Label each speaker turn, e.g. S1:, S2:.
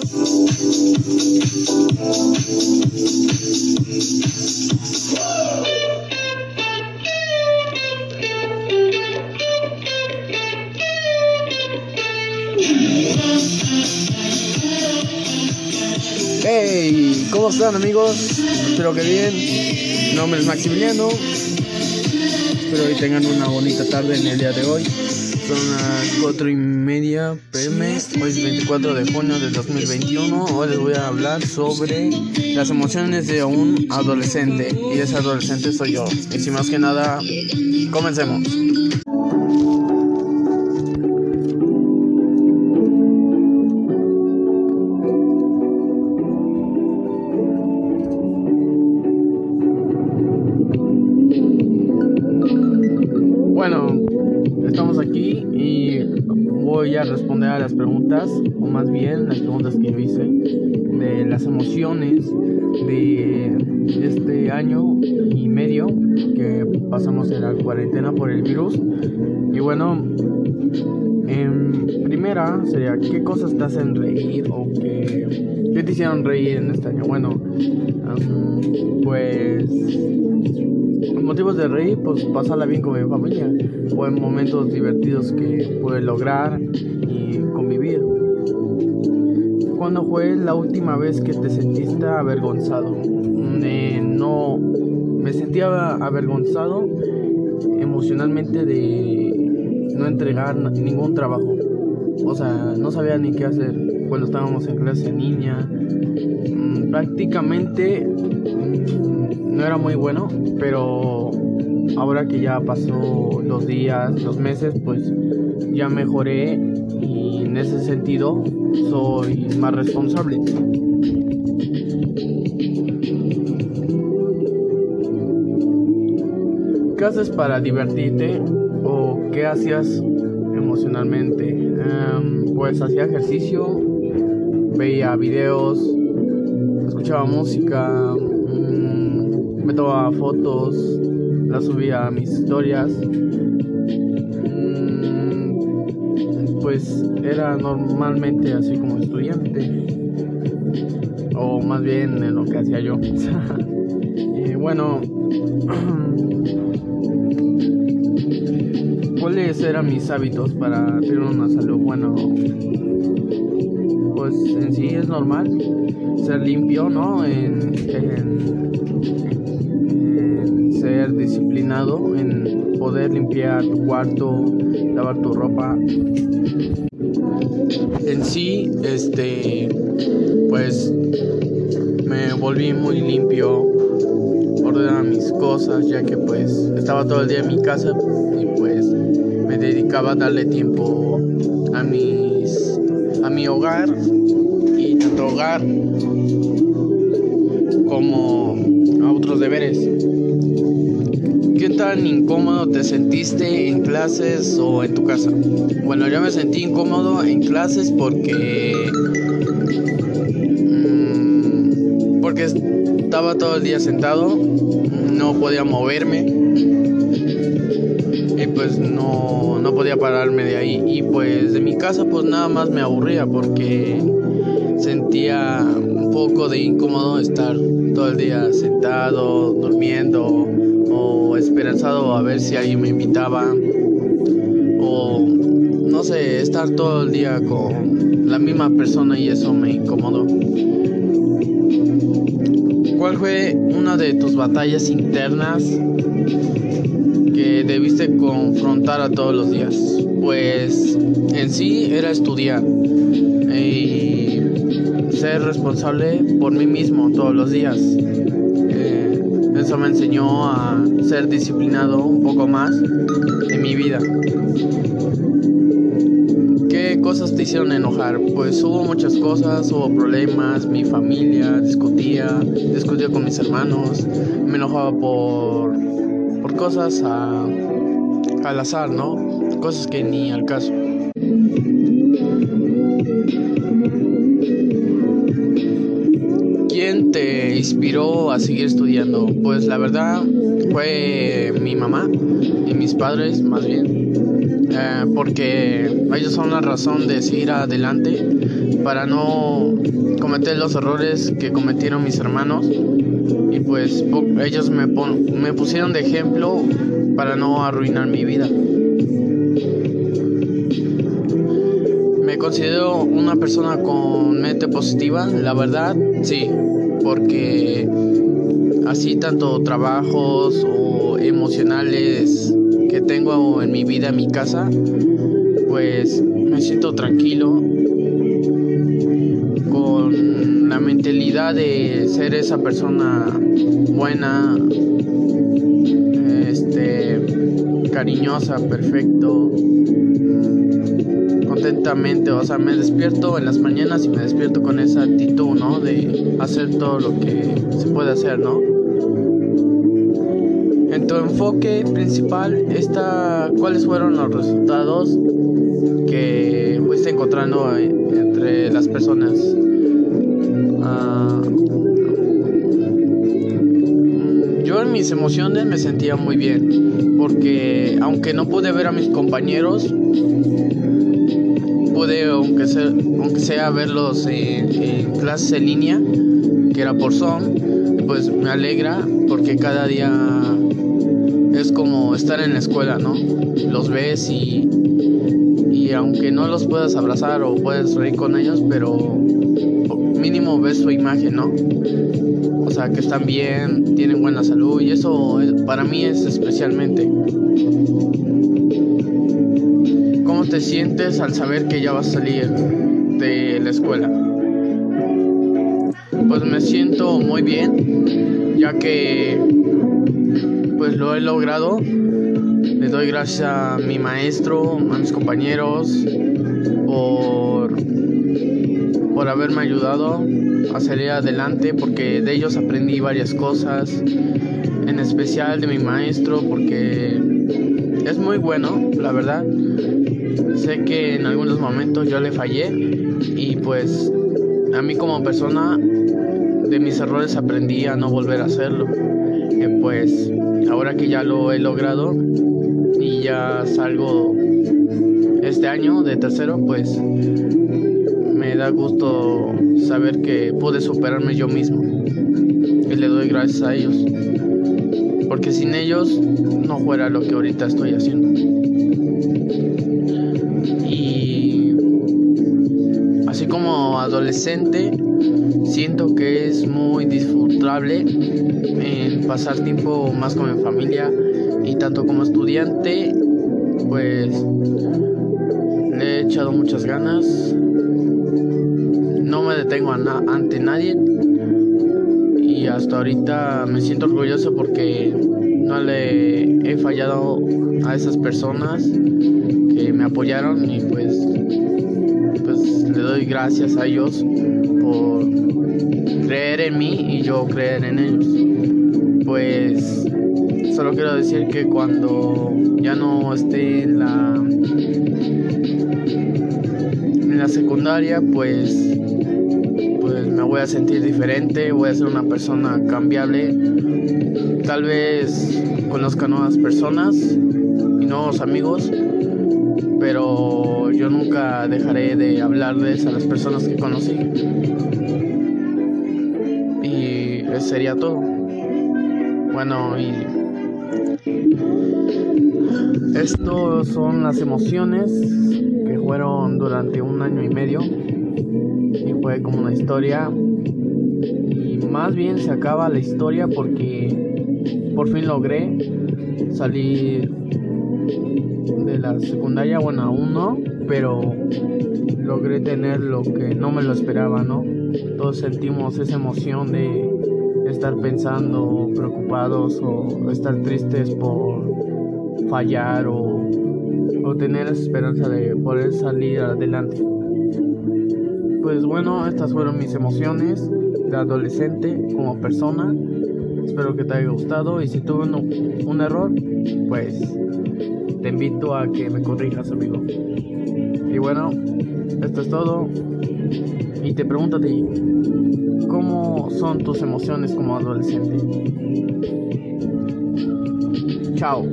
S1: Hey, ¿cómo están amigos? Espero que bien. Mi nombre es Maximiliano. Espero que tengan una bonita tarde en el día de hoy. Son las 4 y media pm. Hoy es 24 de junio del 2021. Hoy les voy a hablar sobre las emociones de un adolescente. Y ese adolescente soy yo. Y sin más que nada, comencemos. Y voy a responder a las preguntas, o más bien las preguntas que yo hice, de las emociones de este año y medio que pasamos en la cuarentena por el virus. Y bueno, en primera sería, ¿qué cosas te hacen reír o qué, qué te hicieron reír en este año? Bueno, pues motivos de reír, pues pasarla bien con mi familia o en momentos divertidos que pude lograr y convivir. ¿Cuándo fue la última vez que te sentiste avergonzado? No, me sentía avergonzado emocionalmente de no entregar ningún trabajo. O sea, no sabía ni qué hacer cuando estábamos en clase niña. Mm, prácticamente no era muy bueno, pero ahora que ya pasó los días, los meses, pues ya mejoré y en ese sentido soy más responsable. ¿Qué haces para divertirte o qué hacías emocionalmente? Um, pues hacía ejercicio, veía videos, escuchaba música, um, me tomaba fotos, las subía a mis historias. Um, pues era normalmente así como estudiante, o más bien en lo que hacía yo. y bueno, ¿Cuáles eran mis hábitos para tener una salud buena? Pues en sí es normal ser limpio, ¿no? En, en, disciplinado, en poder limpiar tu cuarto, lavar tu ropa. En sí, este, pues me volví muy limpio, ordenaba mis cosas, ya que pues estaba todo el día en mi casa y pues me dedicaba a darle tiempo a mis a mi hogar y tanto hogar como a otros deberes. ¿Qué tan incómodo te sentiste en clases o en tu casa? Bueno, yo me sentí incómodo en clases porque mmm, porque estaba todo el día sentado, no podía moverme y pues no, no podía pararme de ahí y pues de mi casa pues nada más me aburría porque sentía un poco de incómodo estar todo el día sentado, durmiendo o esperanzado a ver si alguien me invitaba o no sé, estar todo el día con la misma persona y eso me incomodó. ¿Cuál fue una de tus batallas internas que debiste confrontar a todos los días? Pues en sí era estudiar y ser responsable por mí mismo todos los días. Eso me enseñó a ser disciplinado un poco más en mi vida. ¿Qué cosas te hicieron enojar? Pues hubo muchas cosas, hubo problemas, mi familia discutía, discutía con mis hermanos, me enojaba por, por cosas a, al azar, ¿no? Cosas que ni al caso. Inspiró a seguir estudiando? Pues la verdad fue mi mamá y mis padres más bien. Eh, porque ellos son la razón de seguir adelante para no cometer los errores que cometieron mis hermanos y pues ellos me, me pusieron de ejemplo para no arruinar mi vida. Me considero una persona con mente positiva, la verdad, sí, porque así tanto trabajos o emocionales que tengo en mi vida, en mi casa, pues me siento tranquilo con la mentalidad de ser esa persona buena, este, cariñosa, perfecto, contentamente, o sea, me despierto en las mañanas y me despierto con esa actitud, ¿no? De hacer todo lo que se puede hacer, ¿no? En tu enfoque principal, esta, ¿cuáles fueron los resultados que fuiste encontrando entre las personas? Ah, yo en mis emociones me sentía muy bien, porque aunque no pude ver a mis compañeros, pude, aunque sea, aunque sea verlos en, en clases en línea, que era por Zoom, pues me alegra porque cada día es como estar en la escuela, ¿no? Los ves y, y aunque no los puedas abrazar o puedes reír con ellos, pero mínimo ves su imagen, ¿no? O sea, que están bien, tienen buena salud y eso para mí es especialmente. ¿Cómo te sientes al saber que ya vas a salir de la escuela? Pues me siento muy bien, ya que pues lo he logrado. Le doy gracias a mi maestro, a mis compañeros por por haberme ayudado a salir adelante porque de ellos aprendí varias cosas, en especial de mi maestro porque es muy bueno, la verdad. Sé que en algunos momentos yo le fallé y pues a mí como persona de mis errores aprendí a no volver a hacerlo. Y pues ahora que ya lo he logrado y ya salgo este año de tercero, pues me da gusto saber que pude superarme yo mismo. Y le doy gracias a ellos. Porque sin ellos no fuera lo que ahorita estoy haciendo. Adolescente, siento que es muy disfrutable en pasar tiempo más con mi familia y tanto como estudiante, pues le he echado muchas ganas. No me detengo ante nadie y hasta ahorita me siento orgulloso porque no le he fallado a esas personas que me apoyaron y pues pues le doy gracias a ellos por creer en mí y yo creer en ellos pues solo quiero decir que cuando ya no esté en la en la secundaria pues me voy a sentir diferente, voy a ser una persona cambiable. Tal vez conozca nuevas personas y nuevos amigos, pero yo nunca dejaré de hablarles a las personas que conocí. Y eso sería todo. Bueno, y estos son las emociones que fueron durante un año y medio y fue como una historia y más bien se acaba la historia porque por fin logré salir la secundaria, bueno aún no, pero logré tener lo que no me lo esperaba, ¿no? Todos sentimos esa emoción de estar pensando, preocupados o estar tristes por fallar o, o tener esa esperanza de poder salir adelante pues bueno, estas fueron mis emociones de adolescente como persona. Espero que te haya gustado y si tuve un, error, pues te invito a que me corrijas, amigo. Y bueno, esto es todo. Y te pregunto a ti, ¿cómo son tus emociones como adolescente? Chao.